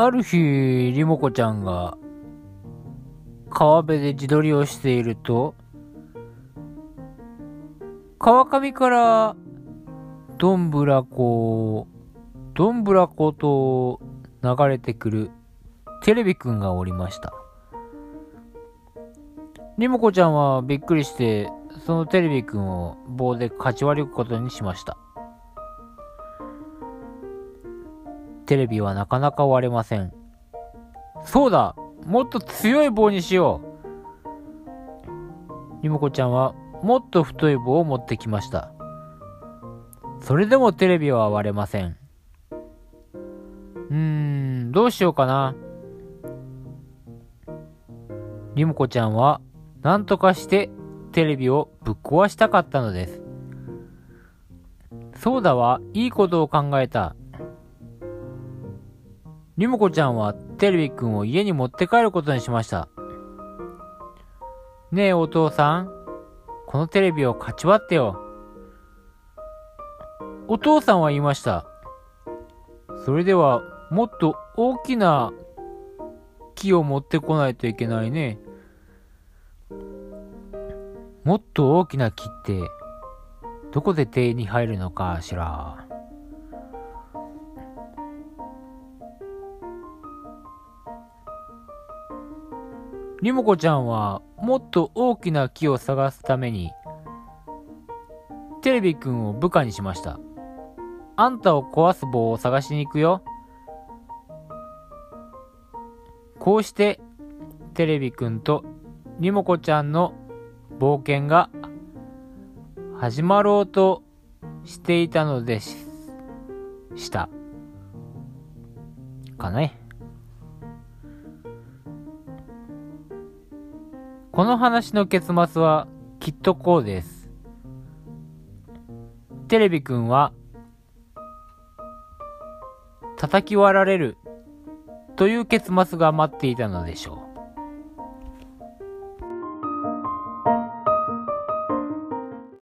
ある日、リモコちゃんが川辺で自撮りをしていると、川上からどんぶらこ、どんぶらこと流れてくるテレビくんがおりました。リモコちゃんはびっくりして、そのテレビくんを棒でかち割ることにしました。テレビはなかなか割れません。そうだもっと強い棒にしようリモコちゃんはもっと太い棒を持ってきました。それでもテレビは割れません。うーん、どうしようかな。リモコちゃんは何とかしてテレビをぶっ壊したかったのです。そうだわ、いいことを考えた。リモコちゃんはテレビくんを家に持って帰ることにしました。ねえお父さん、このテレビをかち割ってよ。お父さんは言いました。それではもっと大きな木を持ってこないといけないね。もっと大きな木ってどこで手に入るのかしら。リモコちゃんはもっと大きな木を探すためにテレビくんを部下にしました。あんたを壊す棒を探しに行くよ。こうしてテレビくんとリモコちゃんの冒険が始まろうとしていたのでしした。かね。この話の結末はきっとこうです。テレビくんは叩き割られるという結末が待っていたのでしょう。